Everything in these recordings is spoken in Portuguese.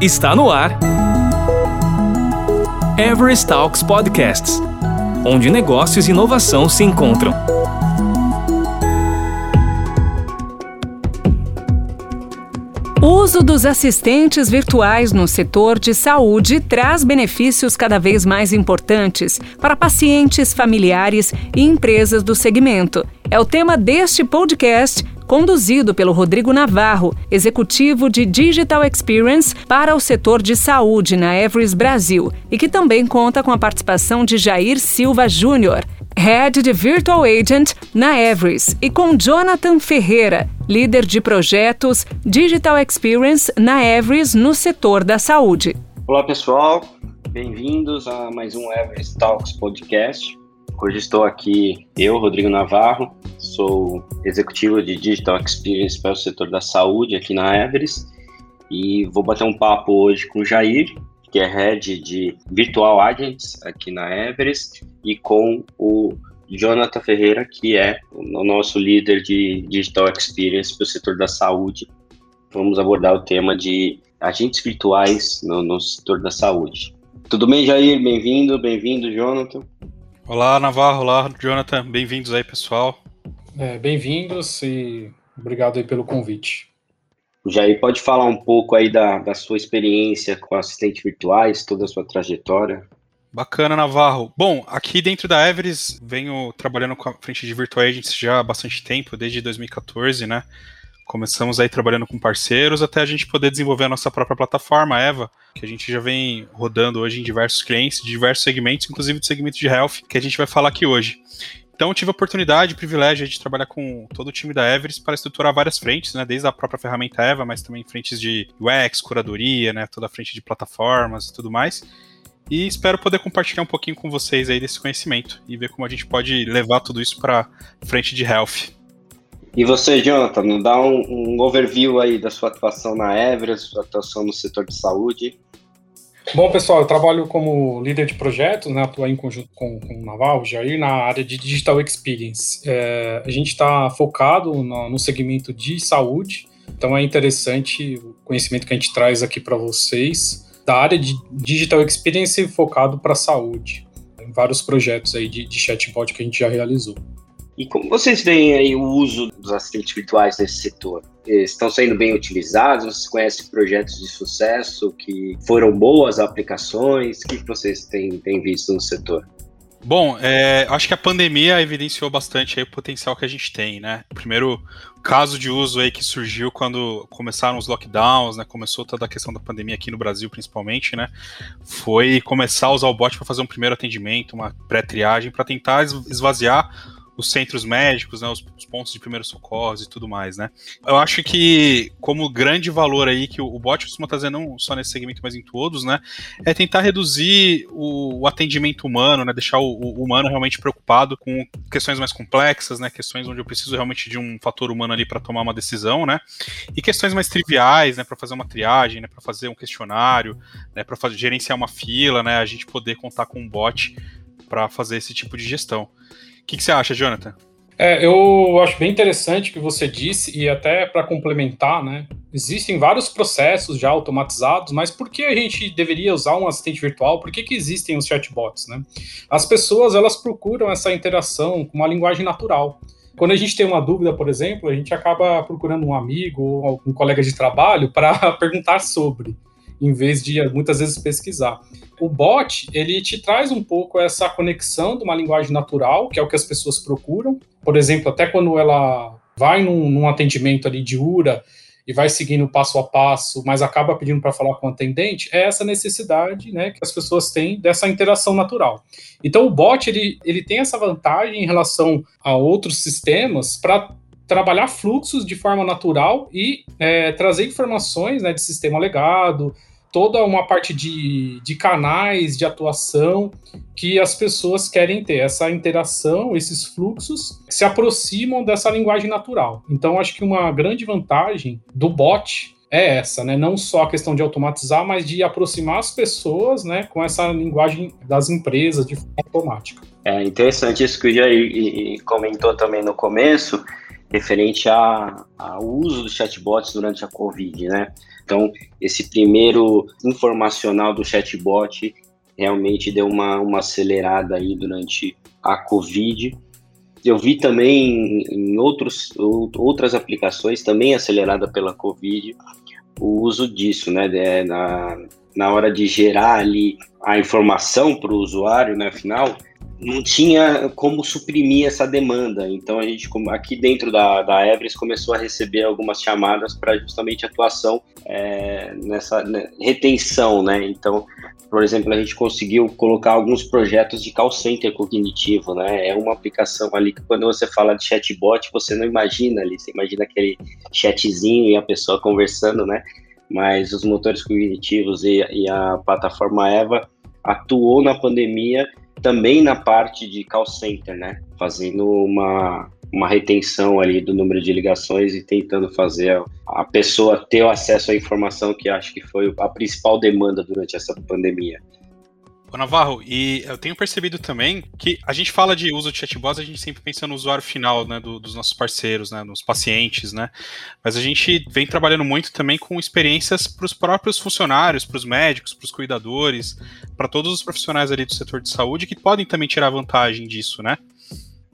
Está no ar. Everest Talks Podcasts onde negócios e inovação se encontram. Uso dos assistentes virtuais no setor de saúde traz benefícios cada vez mais importantes para pacientes, familiares e empresas do segmento. É o tema deste podcast conduzido pelo Rodrigo Navarro, executivo de Digital Experience para o setor de saúde na Everest Brasil, e que também conta com a participação de Jair Silva Júnior, Head de Virtual Agent na Everest, e com Jonathan Ferreira, líder de projetos Digital Experience na Everest no setor da saúde. Olá, pessoal. Bem-vindos a mais um Everest Talks Podcast. Hoje estou aqui, eu, Rodrigo Navarro, sou executivo de Digital Experience para o setor da saúde aqui na Everest e vou bater um papo hoje com o Jair, que é head de Virtual Agents aqui na Everest, e com o Jonathan Ferreira, que é o nosso líder de Digital Experience para o setor da saúde. Vamos abordar o tema de agentes virtuais no, no setor da saúde. Tudo bem, Jair? Bem-vindo, bem-vindo, Jonathan. Olá, Navarro. Olá, Jonathan. Bem-vindos aí, pessoal. É, Bem-vindos e obrigado aí pelo convite. Jair, pode falar um pouco aí da, da sua experiência com assistentes virtuais, toda a sua trajetória? Bacana, Navarro. Bom, aqui dentro da Everest, venho trabalhando com a frente de Virtual Agents já há bastante tempo, desde 2014, né? Começamos aí trabalhando com parceiros até a gente poder desenvolver a nossa própria plataforma, Eva, que a gente já vem rodando hoje em diversos clientes, de diversos segmentos, inclusive do segmento de health, que a gente vai falar aqui hoje. Então, tive a oportunidade e privilégio de trabalhar com todo o time da Everest para estruturar várias frentes, né, desde a própria ferramenta Eva, mas também frentes de UX, curadoria, né, toda a frente de plataformas e tudo mais. E espero poder compartilhar um pouquinho com vocês aí desse conhecimento e ver como a gente pode levar tudo isso para frente de health. E você, Jonathan, dá um, um, overview aí da sua atuação na Everest, sua atuação no setor de saúde. Bom, pessoal, eu trabalho como líder de projetos, né, atuo em conjunto com, com o Naval, Jair, na área de Digital Experience. É, a gente está focado no, no segmento de saúde, então é interessante o conhecimento que a gente traz aqui para vocês da área de Digital Experience focado para a saúde, em vários projetos aí de, de chatbot que a gente já realizou. E como vocês veem aí o uso dos assistentes virtuais nesse setor? Estão sendo bem utilizados? Vocês conhecem projetos de sucesso que foram boas aplicações? O que vocês têm, têm visto no setor? Bom, é, acho que a pandemia evidenciou bastante o potencial que a gente tem, né? O primeiro caso de uso aí que surgiu quando começaram os lockdowns, né? Começou toda a questão da pandemia aqui no Brasil, principalmente, né? Foi começar a usar o bot para fazer um primeiro atendimento, uma pré-triagem, para tentar esvaziar os centros médicos, né, os, os, pontos de primeiros socorros e tudo mais, né. Eu acho que como grande valor aí que o, o bot costuma trazer não só nesse segmento, mas em todos, né, é tentar reduzir o, o atendimento humano, né, deixar o, o, humano realmente preocupado com questões mais complexas, né, questões onde eu preciso realmente de um fator humano ali para tomar uma decisão, né, e questões mais triviais, né, para fazer uma triagem, né, para fazer um questionário, né, para gerenciar uma fila, né, a gente poder contar com um bot para fazer esse tipo de gestão que, que você acha, Jonathan? É, eu acho bem interessante o que você disse, e até para complementar, né? Existem vários processos já automatizados, mas por que a gente deveria usar um assistente virtual? Por que, que existem os chatbots, né? As pessoas, elas procuram essa interação com uma linguagem natural. Quando a gente tem uma dúvida, por exemplo, a gente acaba procurando um amigo ou um colega de trabalho para perguntar sobre em vez de muitas vezes pesquisar. O bot, ele te traz um pouco essa conexão de uma linguagem natural, que é o que as pessoas procuram. Por exemplo, até quando ela vai num, num atendimento ali de URA e vai seguindo passo a passo, mas acaba pedindo para falar com o atendente, é essa necessidade né, que as pessoas têm dessa interação natural. Então, o bot ele, ele tem essa vantagem em relação a outros sistemas para trabalhar fluxos de forma natural e é, trazer informações né, de sistema legado, toda uma parte de, de canais de atuação que as pessoas querem ter, essa interação, esses fluxos se aproximam dessa linguagem natural. Então, acho que uma grande vantagem do bot é essa, né? Não só a questão de automatizar, mas de aproximar as pessoas, né, com essa linguagem das empresas de forma automática. É interessante isso que o Jair comentou também no começo, referente ao uso dos chatbots durante a Covid, né? Então, esse primeiro informacional do chatbot realmente deu uma, uma acelerada aí durante a Covid. Eu vi também em outros, outras aplicações, também acelerada pela Covid, o uso disso, né? Na, na hora de gerar ali a informação para o usuário, né, final, não tinha como suprimir essa demanda. Então a gente aqui dentro da, da Everest começou a receber algumas chamadas para justamente atuação é, nessa né, retenção, né? Então, por exemplo, a gente conseguiu colocar alguns projetos de call center cognitivo, né? É uma aplicação ali que quando você fala de chatbot, você não imagina ali, você imagina aquele chatzinho e a pessoa conversando, né? Mas os motores cognitivos e, e a plataforma Eva atuou na pandemia também na parte de call center, né? Fazendo uma, uma retenção ali do número de ligações e tentando fazer a pessoa ter o acesso à informação que acho que foi a principal demanda durante essa pandemia. Ô Navarro, e eu tenho percebido também que a gente fala de uso de chatbots, a gente sempre pensa no usuário final, né, do, dos nossos parceiros, né, nos pacientes, né, mas a gente vem trabalhando muito também com experiências para os próprios funcionários, para os médicos, para os cuidadores, para todos os profissionais ali do setor de saúde que podem também tirar vantagem disso, né?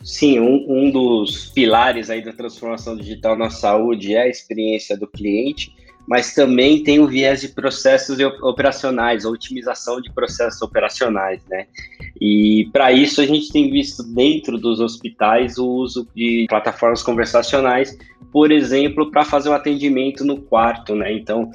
Sim, um, um dos pilares aí da transformação digital na saúde é a experiência do cliente, mas também tem o viés de processos operacionais, otimização de processos operacionais, né? E para isso a gente tem visto dentro dos hospitais o uso de plataformas conversacionais, por exemplo, para fazer o atendimento no quarto, né? Então,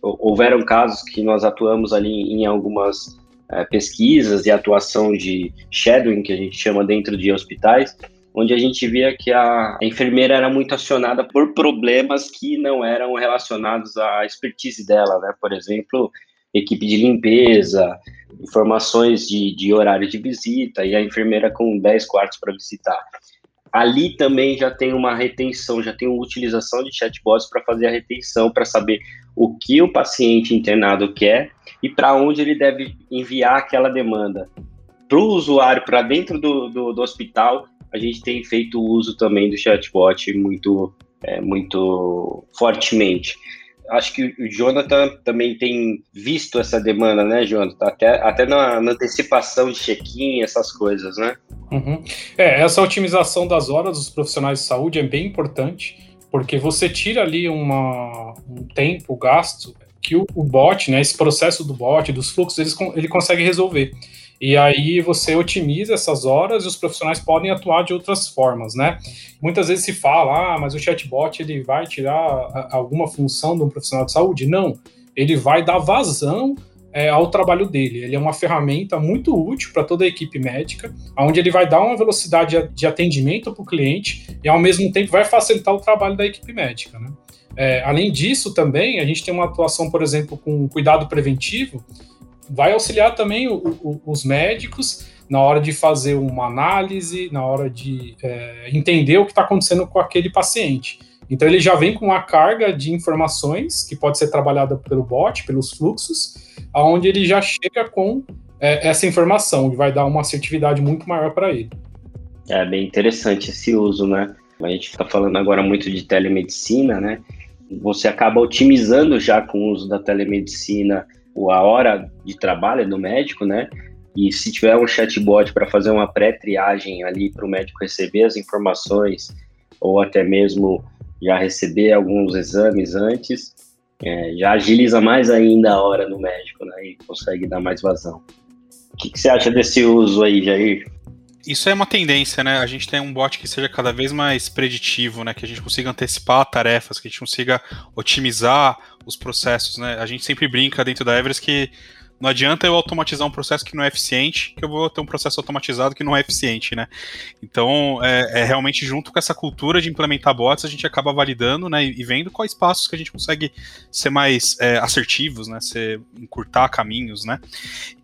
houveram casos que nós atuamos ali em algumas é, pesquisas e atuação de shadowing, que a gente chama dentro de hospitais, onde a gente via que a, enfermeira era muito acionada por problemas que não eram relacionados à expertise dela, né? Por exemplo, equipe de limpeza, informações de, de horário de visita e a enfermeira com 10 quartos para visitar. Ali também já tem uma retenção, já tem uma utilização de chatbots para fazer a retenção, para saber o que o paciente internado quer e para onde ele deve enviar aquela demanda. Para o usuário, para dentro do, do, do hospital, a gente tem feito uso também do chatbot muito, é, muito fortemente. Acho que o Jonathan também tem visto essa demanda, né, Jonathan? Até, até na, na antecipação de check-in, essas coisas, né? Uhum. É, essa otimização das horas dos profissionais de saúde é bem importante, porque você tira ali uma, um tempo gasto que o, o bot, né, esse processo do bot, dos fluxos, eles, ele consegue resolver. E aí você otimiza essas horas e os profissionais podem atuar de outras formas, né? Muitas vezes se fala, ah, mas o chatbot ele vai tirar alguma função de um profissional de saúde? Não, ele vai dar vazão é, ao trabalho dele. Ele é uma ferramenta muito útil para toda a equipe médica, onde ele vai dar uma velocidade de atendimento para o cliente e ao mesmo tempo vai facilitar o trabalho da equipe médica, né? É, além disso, também, a gente tem uma atuação, por exemplo, com cuidado preventivo, vai auxiliar também o, o, os médicos na hora de fazer uma análise, na hora de é, entender o que está acontecendo com aquele paciente. Então ele já vem com uma carga de informações que pode ser trabalhada pelo bot, pelos fluxos, aonde ele já chega com é, essa informação e vai dar uma assertividade muito maior para ele. É bem interessante esse uso, né? A gente está falando agora muito de telemedicina, né? Você acaba otimizando já com o uso da telemedicina a hora de trabalho do médico, né? E se tiver um chatbot para fazer uma pré-triagem ali para o médico receber as informações, ou até mesmo já receber alguns exames antes, é, já agiliza mais ainda a hora do médico, né? E consegue dar mais vazão. O que, que você acha desse uso aí, Jair? Isso é uma tendência, né? A gente tem um bot que seja cada vez mais preditivo, né? Que a gente consiga antecipar tarefas, que a gente consiga otimizar os processos, né? A gente sempre brinca dentro da Everest que não adianta eu automatizar um processo que não é eficiente, que eu vou ter um processo automatizado que não é eficiente, né? Então, é, é realmente junto com essa cultura de implementar bots, a gente acaba validando, né? E vendo quais passos que a gente consegue ser mais é, assertivos, né? Ser, encurtar caminhos, né?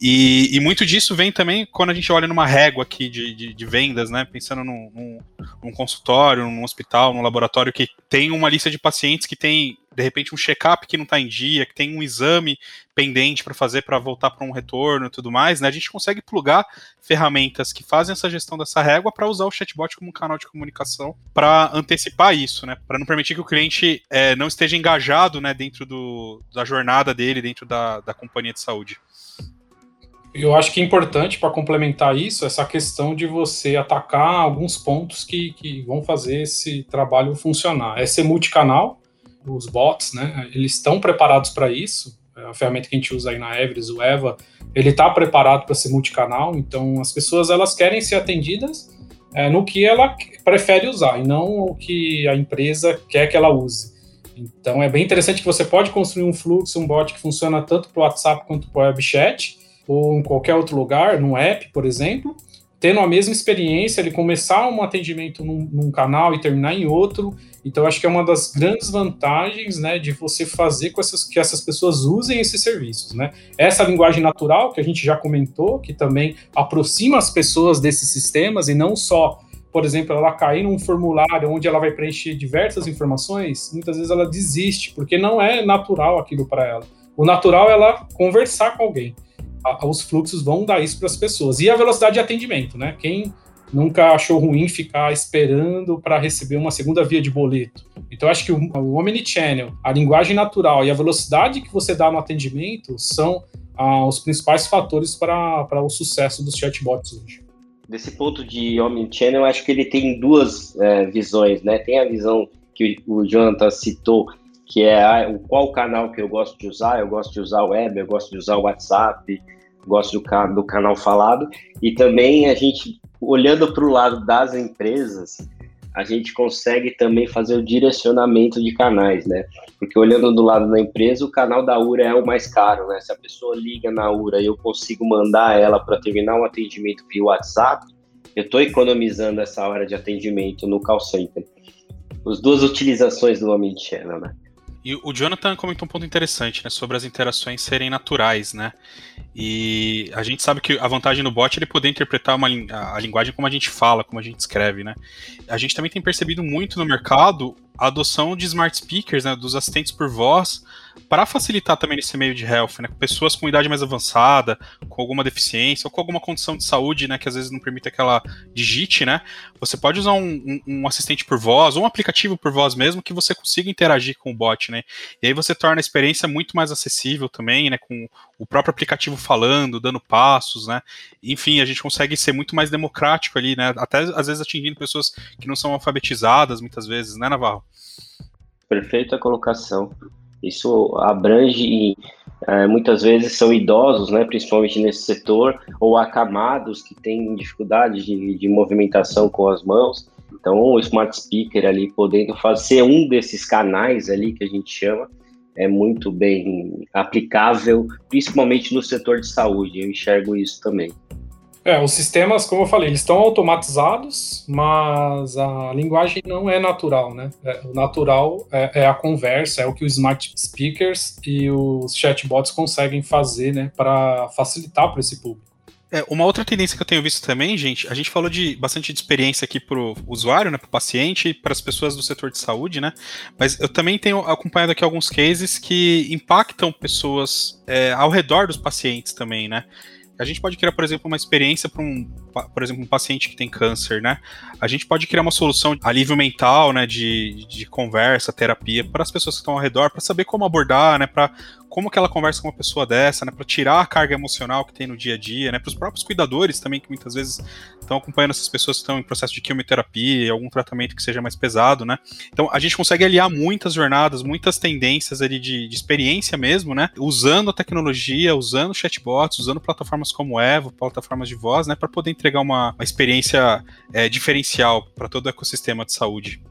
E, e, muito disso vem também quando a gente olha numa régua aqui de, de, de vendas, né? Pensando num, num, num consultório, num hospital, num laboratório que tem uma lista de pacientes que tem de repente um check-up que não está em dia, que tem um exame pendente para fazer para voltar para um retorno e tudo mais, né? A gente consegue plugar ferramentas que fazem essa gestão dessa régua para usar o chatbot como um canal de comunicação para antecipar isso, né? Para não permitir que o cliente é, não esteja engajado, né, dentro do, da jornada dele, dentro da, da companhia de saúde. Eu acho que é importante para complementar isso essa questão de você atacar alguns pontos que, que vão fazer esse trabalho funcionar. É ser multicanal, os bots, né? Eles estão preparados para isso. É a ferramenta que a gente usa aí na Everest, o Eva, ele está preparado para ser multicanal. Então, as pessoas elas querem ser atendidas é, no que ela prefere usar e não o que a empresa quer que ela use. Então, é bem interessante que você pode construir um fluxo, um bot que funciona tanto para o WhatsApp quanto para o WebChat ou em qualquer outro lugar, no app, por exemplo, tendo a mesma experiência, ele começar um atendimento num, num, canal e terminar em outro. Então, acho que é uma das grandes vantagens, né, de você fazer com essas, que essas pessoas usem esses serviços, né. Essa linguagem natural que a gente já comentou, que também aproxima as pessoas desses sistemas e não só, por exemplo, ela cair num formulário onde ela vai preencher diversas informações, muitas vezes ela desiste, porque não é natural aquilo para ela. O natural é ela conversar com alguém a, os fluxos vão dar isso para as pessoas. E a velocidade de atendimento, né? Quem nunca achou ruim ficar esperando para receber uma segunda via de boleto. Então, acho que o, o Omnichannel, a linguagem natural e a velocidade que você dá no atendimento são ah, os principais fatores para o sucesso dos chatbots hoje. Desse ponto de Omnichannel, acho que ele tem duas é, visões, né? Tem a visão que o Jonathan citou, que é a, o, qual canal que eu gosto de usar. Eu gosto de usar o web, eu gosto de usar o WhatsApp, gosto do, do canal falado. E também a gente, olhando para o lado das empresas, a gente consegue também fazer o direcionamento de canais, né? Porque olhando do lado da empresa, o canal da URA é o mais caro, né? Se a pessoa liga na URA e eu consigo mandar ela para terminar um atendimento via WhatsApp, eu estou economizando essa hora de atendimento no call center. As duas utilizações do Omnichannel, né? E o Jonathan comentou um ponto interessante, né, sobre as interações serem naturais, né? E a gente sabe que a vantagem do bot é ele poder interpretar uma, a, linguagem como a gente fala, como a gente escreve, né? A gente também tem percebido muito no mercado a adoção de smart speakers, né, dos assistentes por voz, para facilitar também esse meio de health, né, pessoas com idade mais avançada, com alguma deficiência ou com alguma condição de saúde, né, que às vezes não permite que ela digite, né, você pode usar um, um, um, assistente por voz ou um aplicativo por voz mesmo que você consiga interagir com o bot, né, e aí você torna a experiência muito mais acessível também, né, com o próprio aplicativo falando, dando passos, né, enfim, a gente consegue ser muito mais democrático ali, né, até às vezes atingindo pessoas que não são alfabetizadas muitas vezes, né, Navarro? Perfeita colocação. Isso abrange, é, muitas vezes são idosos, né, principalmente nesse setor, ou acamados que têm dificuldade de, de movimentação com as mãos. Então, o smart speaker ali podendo fazer um desses canais ali que a gente chama é muito bem aplicável, principalmente no setor de saúde. Eu enxergo isso também. É, os sistemas, como eu falei, eles estão automatizados, mas a linguagem não é natural, né? É, o natural é, é, a conversa, é o que os smart speakers e os chatbots conseguem fazer, né, para facilitar para esse público. É, uma outra tendência que eu tenho visto também, gente, a gente falou de bastante de experiência aqui para o usuário, né, para o paciente para as pessoas do setor de saúde, né? Mas eu também tenho acompanhado aqui alguns cases que impactam pessoas é, ao redor dos pacientes também, né? A gente pode criar, por exemplo, uma experiência para um, por exemplo, um paciente que tem câncer, né? A gente pode criar uma solução de alívio mental, né, de, de conversa, terapia para as pessoas que estão ao redor, para saber como abordar, né, para como que ela conversa com uma pessoa dessa, né, para tirar a carga emocional que tem no dia a dia, né, para os próprios cuidadores também que muitas vezes estão acompanhando essas pessoas que estão em processo de quimioterapia, algum tratamento que seja mais pesado, né? Então a gente consegue aliar muitas jornadas, muitas tendências ali de, de experiência mesmo, né, usando a tecnologia, usando chatbots, usando plataformas como Evo, plataformas de voz, né, para poder entregar uma, uma experiência é, diferencial para todo o ecossistema de saúde.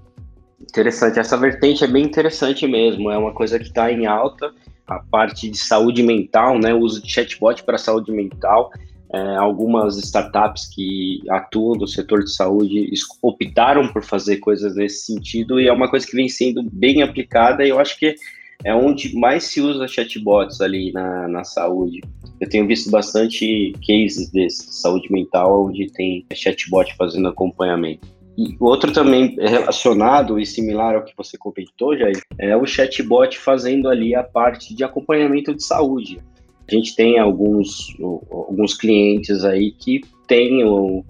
Interessante, essa vertente é bem interessante mesmo, é uma coisa que está em alta a parte de saúde mental, né, o uso de chatbot para saúde mental. É, algumas startups que atuam no setor de saúde optaram por fazer coisas nesse sentido e é uma coisa que vem sendo bem aplicada e eu acho que é onde mais se usa chatbots ali na, na saúde. Eu tenho visto bastante cases desse, de saúde mental, onde tem chatbot fazendo acompanhamento. E outro também relacionado e similar ao que você comentou, Jair, é o chatbot fazendo ali a parte de acompanhamento de saúde. A gente tem alguns, alguns clientes aí que têm o,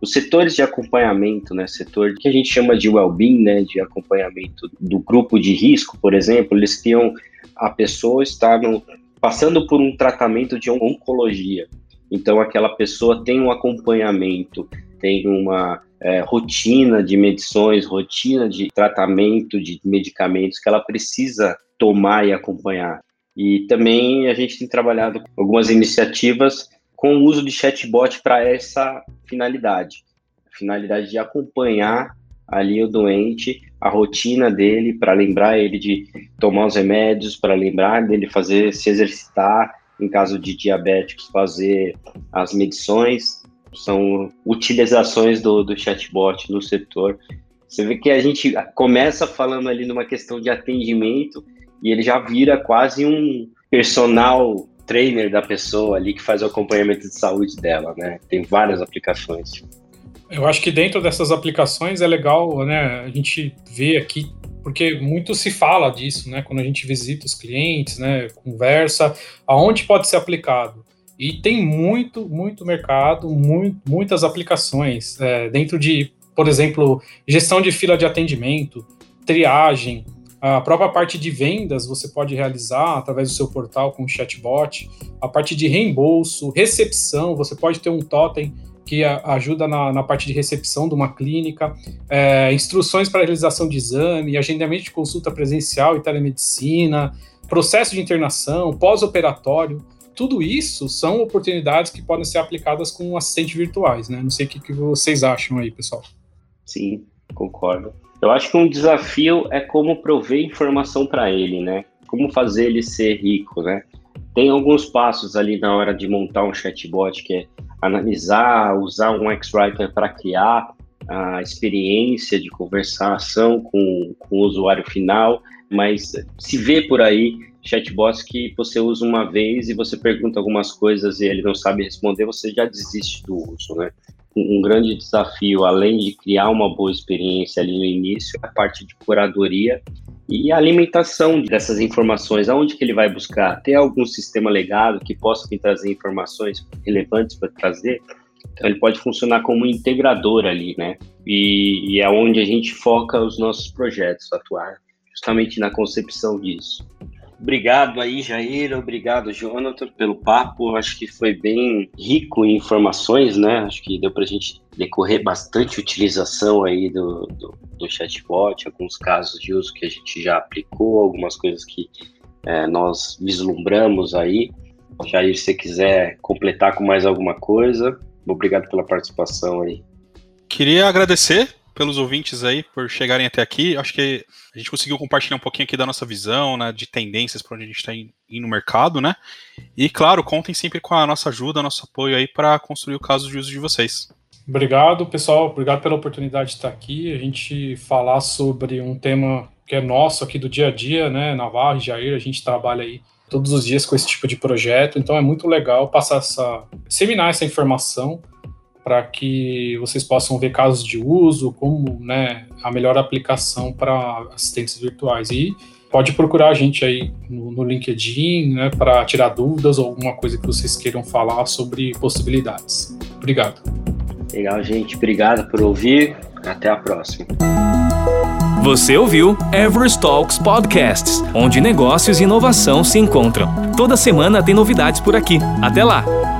os setores de acompanhamento, né, setor que a gente chama de well-being, né, de acompanhamento do grupo de risco, por exemplo, eles tinham a pessoa estar passando por um tratamento de oncologia. Então, aquela pessoa tem um acompanhamento, tem uma é, rotina de medições, rotina de tratamento de medicamentos que ela precisa tomar e acompanhar. E também a gente tem trabalhado algumas iniciativas com o uso de chatbot para essa finalidade, a finalidade de acompanhar ali o doente, a rotina dele, para lembrar ele de tomar os remédios, para lembrar dele fazer se exercitar, em caso de diabéticos, fazer as medições. São utilizações do, do chatbot no setor. Você vê que a gente começa falando ali numa questão de atendimento e ele já vira quase um personal trainer da pessoa ali que faz o acompanhamento de saúde dela, né? Tem várias aplicações. Eu acho que dentro dessas aplicações é legal, né? A gente vê aqui porque muito se fala disso, né? Quando a gente visita os clientes, né? Conversa, aonde pode ser aplicado. E tem muito, muito mercado, muito, muitas aplicações é, dentro de, por exemplo, gestão de fila de atendimento, triagem, a própria parte de vendas você pode realizar através do seu portal com chatbot. A parte de reembolso, recepção, você pode ter um totem que ajuda na, na parte de recepção de uma clínica, é, instruções para realização de exame, agendamento de consulta presencial e telemedicina, processo de internação, pós-operatório. Tudo isso são oportunidades que podem ser aplicadas com assistentes virtuais, né? Não sei o que, que vocês acham aí, pessoal. Sim, concordo. Eu acho que um desafio é como prover informação para ele, né? Como fazer ele ser rico, né? Tem alguns passos ali na hora de montar um chatbot, que é analisar, usar um X-Writer para criar a experiência de conversação com, com o usuário final, mas se vê por aí chatbots que você usa uma vez e você pergunta algumas coisas e ele não sabe responder, você já desiste do uso, né? um grande desafio, além de criar uma boa experiência ali no início, a parte de curadoria e a alimentação dessas informações, aonde que ele vai buscar? Ter algum sistema legado que possa trazer informações relevantes para trazer? Então ele pode funcionar como um integrador ali, né? E, e é onde a gente foca os nossos projetos, atuar justamente na concepção disso. Obrigado aí, Jair. Obrigado, Jonathan, pelo papo. Acho que foi bem rico em informações, né? Acho que deu para a gente decorrer bastante utilização aí do, do, do, chatbot, alguns casos de uso que a gente já aplicou, algumas coisas que é, nós vislumbramos aí. Jair, se você quiser completar com mais alguma coisa, obrigado pela participação aí. Queria agradecer pelos ouvintes aí por chegarem até aqui. Acho que a gente conseguiu compartilhar um pouquinho aqui da nossa visão, né, de tendências para onde a gente está indo no mercado, né? E claro, contem sempre com a nossa ajuda, nosso apoio aí para construir o caso de uso de vocês. Obrigado, pessoal. Obrigado pela oportunidade de estar aqui. A gente falar sobre um tema que é nosso aqui do dia a dia, né? Navarro e Jair, a gente trabalha aí todos os dias com esse tipo de projeto, então é muito legal passar essa, disseminar essa informação para que vocês possam ver casos de uso, como né, a melhor aplicação para assistentes virtuais. E pode procurar a gente aí no, no LinkedIn né, para tirar dúvidas ou alguma coisa que vocês queiram falar sobre possibilidades. Obrigado. Legal, gente. Obrigado por ouvir. Até a próxima. Você ouviu Everest Talks Podcasts, onde negócios e inovação se encontram. Toda semana tem novidades por aqui. Até lá!